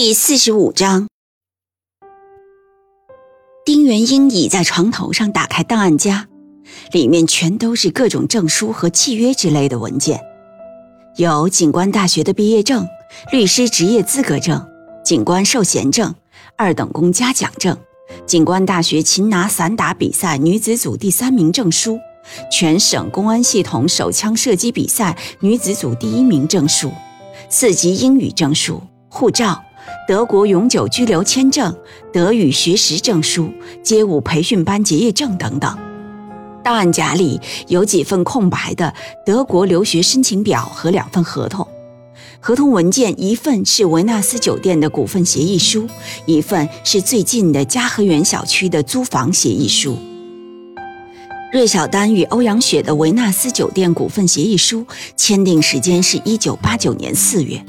第四十五章，丁元英倚在床头上，打开档案夹，里面全都是各种证书和契约之类的文件，有警官大学的毕业证、律师职业资格证、警官授衔证、二等功嘉奖证、警官大学擒拿散打比赛女子组第三名证书、全省公安系统手枪射击比赛女子组第一名证书、四级英语证书、护照。德国永久居留签证、德语学识证书、街舞培训班结业证等等。档案夹里有几份空白的德国留学申请表和两份合同。合同文件一份是维纳斯酒店的股份协议书，一份是最近的嘉禾园小区的租房协议书。芮小丹与欧阳雪的维纳斯酒店股份协议书签订时间是一九八九年四月。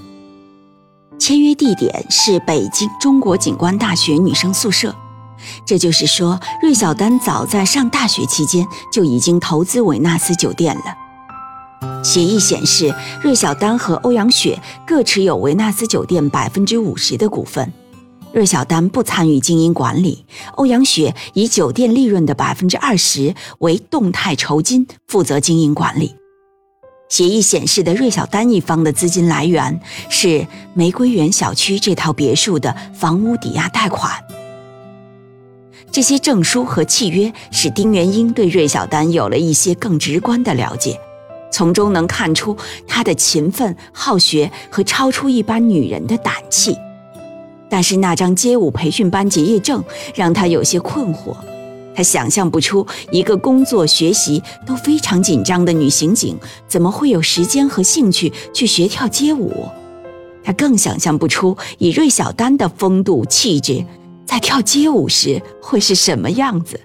签约地点是北京中国警官大学女生宿舍，这就是说，芮小丹早在上大学期间就已经投资维纳斯酒店了。协议显示，芮小丹和欧阳雪各持有维纳斯酒店百分之五十的股份，芮小丹不参与经营管理，欧阳雪以酒店利润的百分之二十为动态酬金，负责经营管理。协议显示的芮小丹一方的资金来源是玫瑰园小区这套别墅的房屋抵押贷款。这些证书和契约使丁元英对芮小丹有了一些更直观的了解，从中能看出他的勤奋好学和超出一般女人的胆气。但是那张街舞培训班结业证让他有些困惑。他想象不出一个工作学习都非常紧张的女刑警怎么会有时间和兴趣去学跳街舞。他更想象不出以芮小丹的风度气质，在跳街舞时会是什么样子。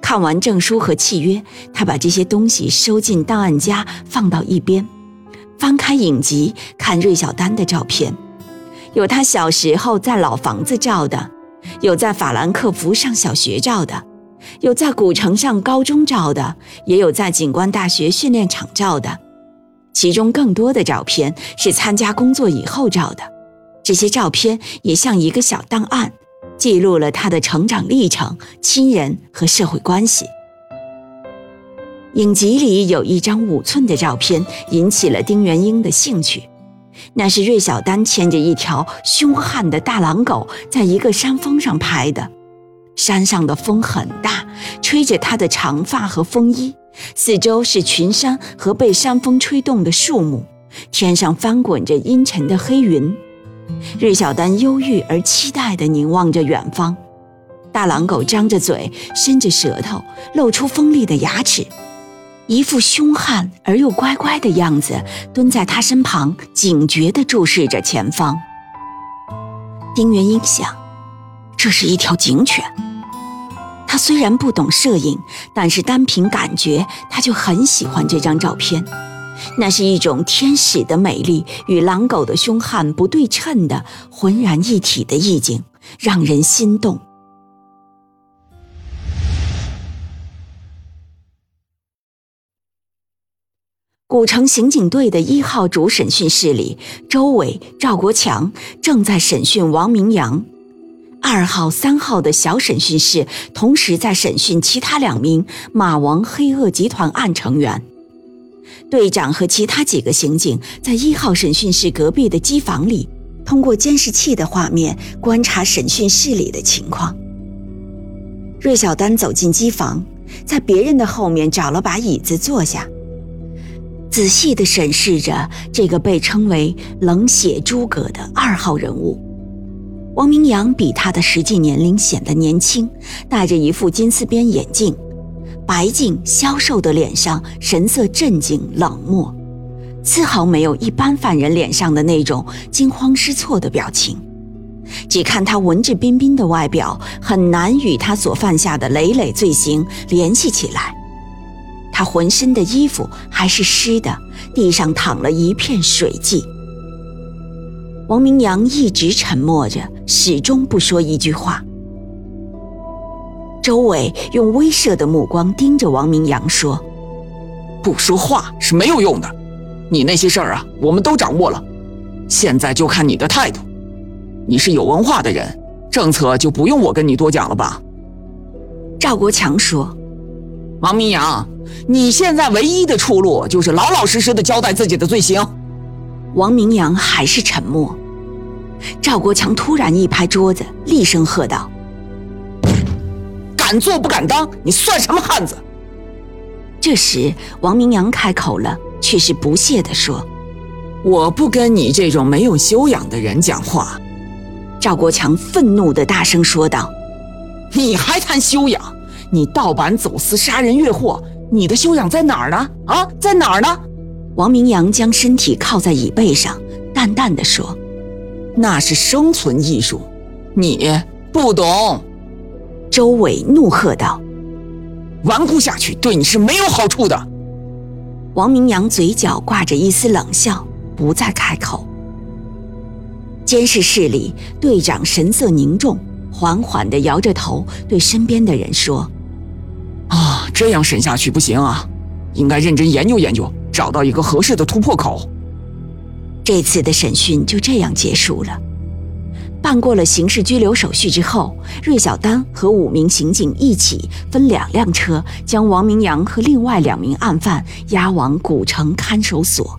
看完证书和契约，他把这些东西收进档案夹，放到一边，翻开影集看芮小丹的照片，有他小时候在老房子照的。有在法兰克福上小学照的，有在古城上高中照的，也有在警官大学训练场照的。其中更多的照片是参加工作以后照的。这些照片也像一个小档案，记录了他的成长历程、亲人和社会关系。影集里有一张五寸的照片，引起了丁元英的兴趣。那是芮小丹牵着一条凶悍的大狼狗，在一个山峰上拍的。山上的风很大，吹着他的长发和风衣，四周是群山和被山风吹动的树木，天上翻滚着阴沉的黑云。芮小丹忧郁而期待地凝望着远方，大狼狗张着嘴，伸着舌头，露出锋利的牙齿。一副凶悍而又乖乖的样子，蹲在他身旁，警觉地注视着前方。丁元英想，这是一条警犬。他虽然不懂摄影，但是单凭感觉，他就很喜欢这张照片。那是一种天使的美丽与狼狗的凶悍不对称的浑然一体的意境，让人心动。古城刑警队的一号主审讯室里，周伟、赵国强正在审讯王明阳；二号、三号的小审讯室同时在审讯其他两名马王黑恶集团案成员。队长和其他几个刑警在一号审讯室隔壁的机房里，通过监视器的画面观察审讯室里的情况。芮小丹走进机房，在别人的后面找了把椅子坐下。仔细地审视着这个被称为“冷血诸葛”的二号人物，王明阳比他的实际年龄显得年轻，戴着一副金丝边眼镜，白净消瘦的脸上神色镇静冷漠，丝毫没有一般犯人脸上的那种惊慌失措的表情。只看他文质彬彬的外表，很难与他所犯下的累累罪行联系起来。他浑身的衣服还是湿的，地上淌了一片水迹。王明阳一直沉默着，始终不说一句话。周伟用威慑的目光盯着王明阳说：“不说话是没有用的，你那些事儿啊，我们都掌握了，现在就看你的态度。你是有文化的人，政策就不用我跟你多讲了吧？”赵国强说：“王明阳，你现在唯一的出路就是老老实实的交代自己的罪行。”王明阳还是沉默。赵国强突然一拍桌子，厉声喝道。敢做不敢当，你算什么汉子？这时，王明阳开口了，却是不屑地说：“我不跟你这种没有修养的人讲话。”赵国强愤怒地大声说道：“你还谈修养？你盗版、走私、杀人越货，你的修养在哪儿呢？啊，在哪儿呢？”王明阳将身体靠在椅背上，淡淡的说：“那是生存艺术，你不懂。”周伟怒喝道：“顽固下去对你是没有好处的。”王明阳嘴角挂着一丝冷笑，不再开口。监视室里，队长神色凝重，缓缓地摇着头，对身边的人说：“啊，这样审下去不行啊，应该认真研究研究，找到一个合适的突破口。”这次的审讯就这样结束了。办过了刑事拘留手续之后，芮小丹和五名刑警一起分两辆车，将王明阳和另外两名案犯押往古城看守所。